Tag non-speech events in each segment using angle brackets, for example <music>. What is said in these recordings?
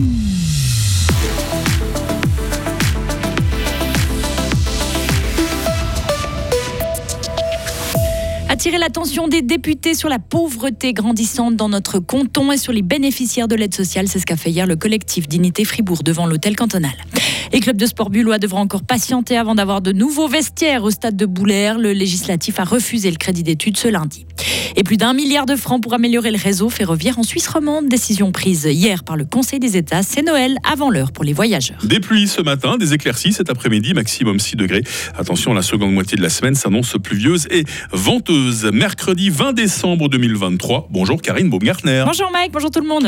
Mm. Attirer l'attention des députés sur la pauvreté grandissante dans notre canton et sur les bénéficiaires de l'aide sociale, c'est ce qu'a fait hier le collectif Dignité Fribourg devant l'hôtel cantonal. Les clubs de sport bullois devront encore patienter avant d'avoir de nouveaux vestiaires au stade de Boulaire. Le législatif a refusé le crédit d'études ce lundi. Et plus d'un milliard de francs pour améliorer le réseau ferroviaire en Suisse romande. Décision prise hier par le Conseil des États. C'est Noël avant l'heure pour les voyageurs. Des pluies ce matin, des éclaircies cet après-midi, maximum 6 degrés. Attention, la seconde moitié de la semaine s'annonce pluvieuse et venteuse. Mercredi 20 décembre 2023. Bonjour Karine Baumgartner. Bonjour Mike, bonjour tout le monde.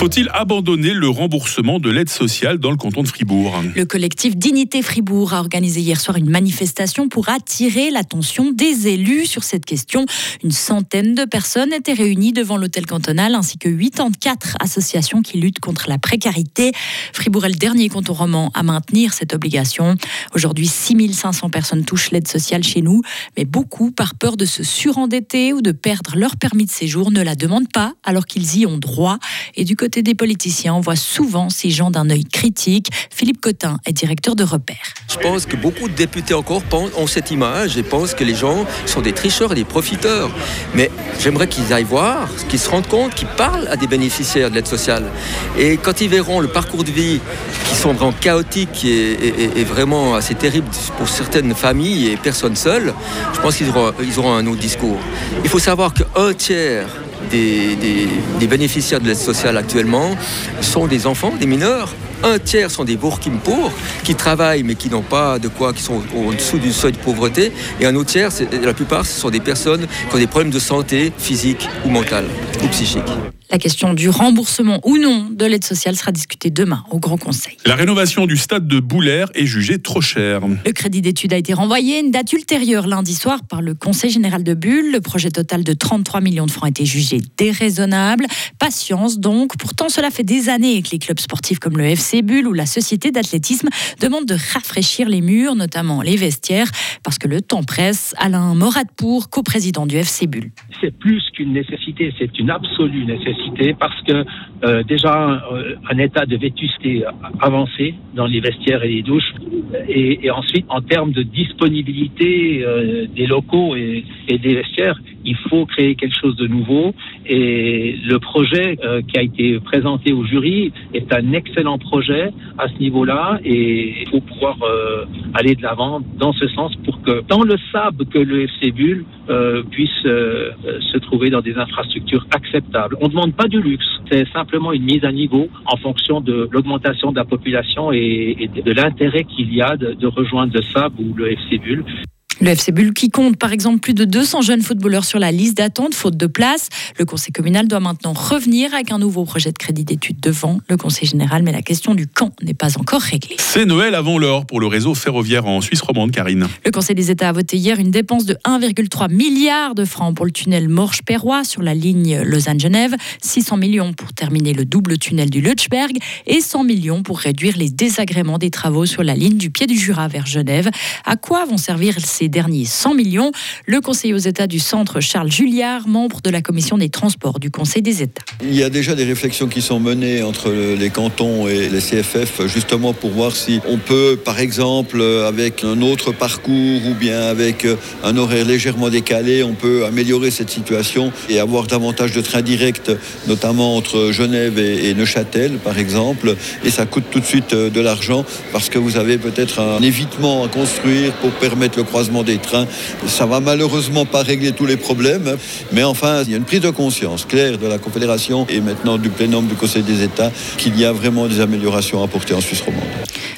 Faut-il abandonner le remboursement de l'aide sociale dans le canton de Fribourg Le collectif Dignité Fribourg a organisé hier soir une manifestation pour attirer l'attention des élus sur cette question. Une centaine de personnes étaient réunies devant l'hôtel cantonal ainsi que 84 associations qui luttent contre la précarité. Fribourg est le dernier canton roman à maintenir cette obligation. Aujourd'hui, 6500 personnes touchent l'aide sociale chez nous, mais beaucoup, par peur de se surendetter ou de perdre leur permis de séjour, ne la demandent pas alors qu'ils y ont droit. Et du côté des politiciens, on voit souvent ces gens d'un œil critique. Philippe Cotin est directeur de Repère. Je pense que beaucoup de députés encore ont cette image et pensent que les gens sont des tricheurs et des profiteurs. Mais j'aimerais qu'ils aillent voir, qu'ils se rendent compte, qu'ils parlent à des bénéficiaires de l'aide sociale. Et quand ils verront le parcours de vie qui sont vraiment chaotiques et, vraiment assez terrible pour certaines familles et personnes seules, je pense qu'ils auront, ils auront un autre discours. Il faut savoir qu'un tiers des, bénéficiaires de l'aide sociale actuellement sont des enfants, des mineurs. Un tiers sont des bourkim pour qui travaillent mais qui n'ont pas de quoi, qui sont au-dessous du seuil de pauvreté. Et un autre tiers, la plupart, ce sont des personnes qui ont des problèmes de santé physique ou mentale ou psychique. La question du remboursement ou non de l'aide sociale sera discutée demain au Grand Conseil. La rénovation du stade de Boulaire est jugée trop chère. Le crédit d'études a été renvoyé une date ultérieure lundi soir par le Conseil général de Bulle. Le projet total de 33 millions de francs a été jugé déraisonnable. Patience donc. Pourtant, cela fait des années que les clubs sportifs comme le FC Bulle ou la Société d'athlétisme demandent de rafraîchir les murs, notamment les vestiaires, parce que le temps presse. Alain Moradpour, coprésident du FC Bulle. C'est plus qu'une nécessité, c'est une absolue nécessité parce que euh, déjà euh, un état de vétusté avancé dans les vestiaires et les douches et, ensuite en termes de disponibilité euh, des locaux et, des vestiaires il faut créer quelque chose de nouveau et le projet qui a été présenté au jury est un excellent projet à ce niveau-là et il faut pouvoir aller de l'avant dans ce sens pour que dans le sable que le FC Bulle puisse se trouver dans des infrastructures acceptables. On demande pas du luxe, c'est simplement une mise à niveau en fonction de l'augmentation de la population et, de l'intérêt qu'il y a de, rejoindre le SAB ou le FC Bulle. Le FC Bulle qui compte par exemple plus de 200 jeunes footballeurs sur la liste d'attente, faute de place. Le conseil communal doit maintenant revenir avec un nouveau projet de crédit d'études devant le conseil général, mais la question du quand n'est pas encore réglée. C'est Noël avant l'heure pour le réseau ferroviaire en Suisse romande, Karine. Le conseil des États a voté hier une dépense de 1,3 milliard de francs pour le tunnel Morche-Perrois sur la ligne Lausanne-Genève, 600 millions pour terminer le double tunnel du Lutschberg et 100 millions pour réduire les désagréments des travaux sur la ligne du pied du Jura vers Genève. À quoi vont servir ces derniers 100 millions. Le conseiller aux États du centre, Charles Julliard, membre de la commission des transports du Conseil des États. Il y a déjà des réflexions qui sont menées entre les cantons et les CFF, justement pour voir si on peut, par exemple, avec un autre parcours ou bien avec un horaire légèrement décalé, on peut améliorer cette situation et avoir davantage de trains directs, notamment entre Genève et Neuchâtel, par exemple. Et ça coûte tout de suite de l'argent parce que vous avez peut-être un évitement à construire pour permettre le croisement des trains. Ça va malheureusement pas régler tous les problèmes, mais enfin, il y a une prise de conscience claire de la Confédération et maintenant du plénum du Conseil des États qu'il y a vraiment des améliorations à apporter en Suisse romande.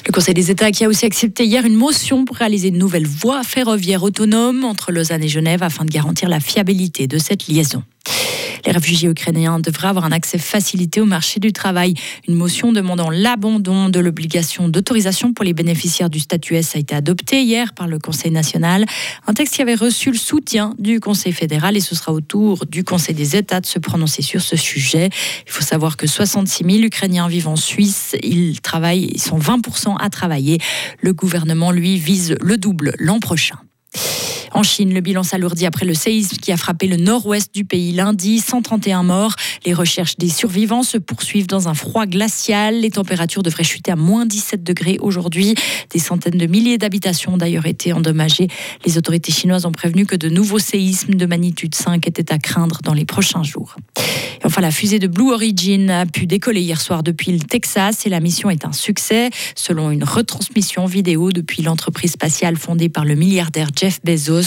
Le Conseil des États qui a aussi accepté hier une motion pour réaliser une nouvelle voie ferroviaire autonome entre Lausanne et Genève afin de garantir la fiabilité de cette liaison. Les réfugiés ukrainiens devraient avoir un accès facilité au marché du travail. Une motion demandant l'abandon de l'obligation d'autorisation pour les bénéficiaires du statut S a été adoptée hier par le Conseil national. Un texte qui avait reçu le soutien du Conseil fédéral et ce sera au tour du Conseil des États de se prononcer sur ce sujet. Il faut savoir que 66 000 Ukrainiens vivent en Suisse. Ils travaillent, ils sont 20% à travailler. Le gouvernement, lui, vise le double l'an prochain. En Chine, le bilan s'alourdit après le séisme qui a frappé le nord-ouest du pays lundi. 131 morts. Les recherches des survivants se poursuivent dans un froid glacial. Les températures devraient chuter à moins 17 degrés aujourd'hui. Des centaines de milliers d'habitations ont d'ailleurs été endommagées. Les autorités chinoises ont prévenu que de nouveaux séismes de magnitude 5 étaient à craindre dans les prochains jours. enfin, la fusée de Blue Origin a pu décoller hier soir depuis le Texas et la mission est un succès. Selon une retransmission vidéo depuis l'entreprise spatiale fondée par le milliardaire Jeff Bezos,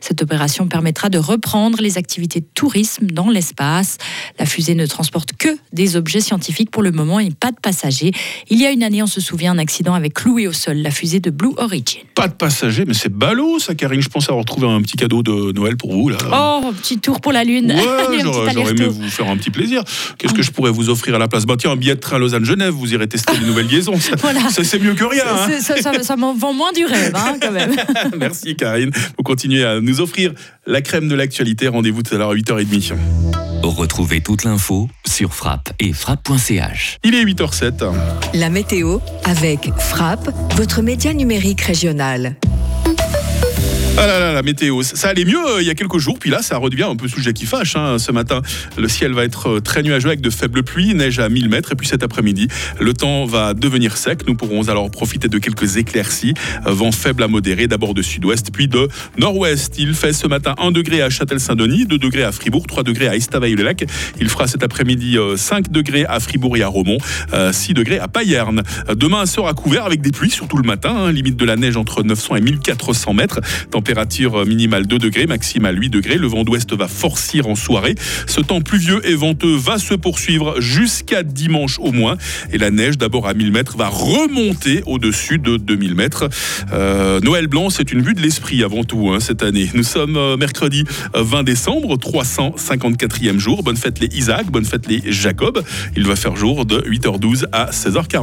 cette opération permettra de reprendre les activités de tourisme dans l'espace. La fusée ne transporte que des objets scientifiques pour le moment et pas de passagers. Il y a une année, on se souvient, un accident avec cloué au sol la fusée de Blue Origin. Pas de passagers, mais c'est ballot ça, Karine. Je pense avoir trouvé un petit cadeau de Noël pour vous. Là. Oh, un petit tour pour la Lune. Ouais, <laughs> j'aurais aimé vous faire un petit plaisir. Qu'est-ce que je pourrais vous offrir à la place? Bah, Tiens, un billet de train Lausanne-Genève, vous irez tester les nouvelles liaisons. Ça, c'est mieux que rien. Hein. Ça, m'en vend moins du rêve, hein, quand même. <laughs> Merci, Karine. Vous continuez à nous offrir la crème de l'actualité. Rendez-vous tout à l'heure à 8h30. Retrouvez toute l'info sur frappe et frappe.ch. Il est 8h07. La météo avec Frappe, votre média numérique régional. Ah là là, la météo, ça allait mieux euh, il y a quelques jours, puis là ça redevient un peu sujet qui fâche. Hein. Ce matin, le ciel va être euh, très nuageux avec de faibles pluies, neige à 1000 mètres, et puis cet après-midi, le temps va devenir sec. Nous pourrons alors profiter de quelques éclaircies, euh, vent faible à modéré, d'abord de sud-ouest, puis de nord-ouest. Il fait ce matin 1 degré à Châtel-Saint-Denis, 2 degrés à Fribourg, 3 degrés à Estavayer-le-Lac. Il fera cet après-midi 5 degrés à Fribourg et à Romont, 6 degrés à Payerne. Demain sera couvert avec des pluies, surtout le matin, hein. limite de la neige entre 900 et 1400 mètres. Minimale 2 degrés, maximale 8 degrés. Le vent d'ouest va forcir en soirée. Ce temps pluvieux et venteux va se poursuivre jusqu'à dimanche au moins. Et la neige, d'abord à 1000 mètres, va remonter au-dessus de 2000 mètres. Euh, Noël blanc, c'est une vue de l'esprit avant tout hein, cette année. Nous sommes euh, mercredi 20 décembre, 354e jour. Bonne fête les Isaac, bonne fête les Jacob. Il va faire jour de 8h12 à 16h40.